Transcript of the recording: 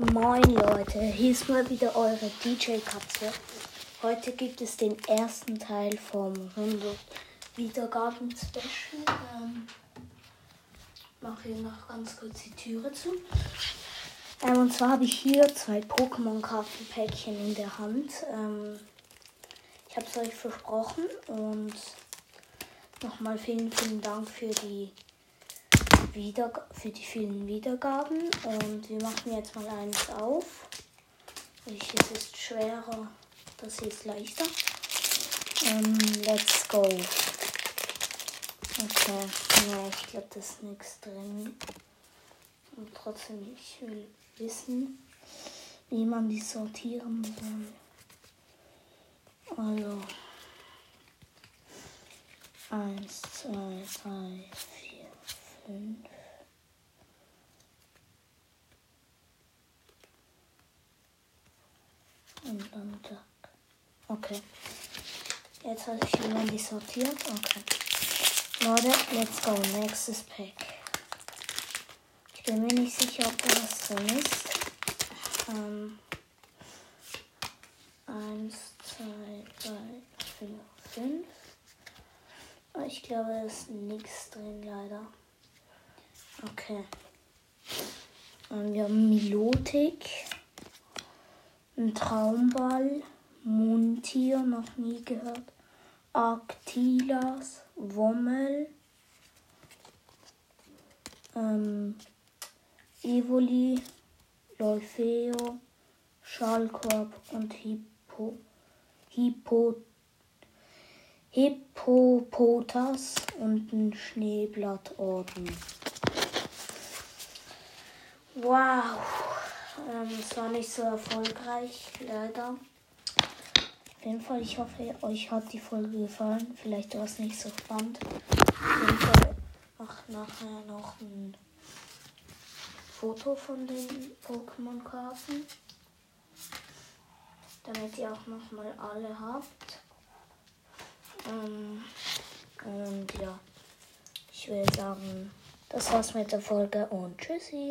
Moin Leute, hier ist mal wieder eure DJ Katze. Heute gibt es den ersten Teil vom 100 Wiedergaben Special. Ähm, mache hier noch ganz kurz die Türe zu. Ähm, und zwar habe ich hier zwei Pokémon-Kartenpäckchen in der Hand. Ähm, ich habe es euch versprochen und nochmal vielen, vielen Dank für die wieder für die vielen Wiedergaben. Und wir machen jetzt mal eins auf. Welches ist schwerer? Das hier ist leichter. Ähm, let's go. Okay, ja, ich glaube, das ist nichts drin. Und trotzdem, ich will wissen, wie man die sortieren soll. Also. Eins, zwei, drei, Und dann zack. Okay. Jetzt habe ich jemand die sortiert. Okay. Leute, let's go. Nächstes Pack. Ich bin mir nicht sicher, ob da was drin ist. Ähm, eins, zwei, drei, vier, fünf. Ich glaube, da ist nichts drin, leider. Okay. Und wir haben Milotik, ein Traumball, Mundtier, noch nie gehört, Arctilas, Wommel, ähm, Evoli, Lolfeo, Schallkorb und Hippo, Hippo, Hippopotas und ein Schneeblattorden. Wow, es war nicht so erfolgreich, leider. Auf jeden Fall, ich hoffe, euch hat die Folge gefallen. Vielleicht war es nicht so spannend. Auf jeden Fall mach nachher noch ein Foto von den Pokémon-Karten. Damit ihr auch nochmal alle habt. Ähm, und ja, ich will sagen, das war's mit der Folge und tschüssi.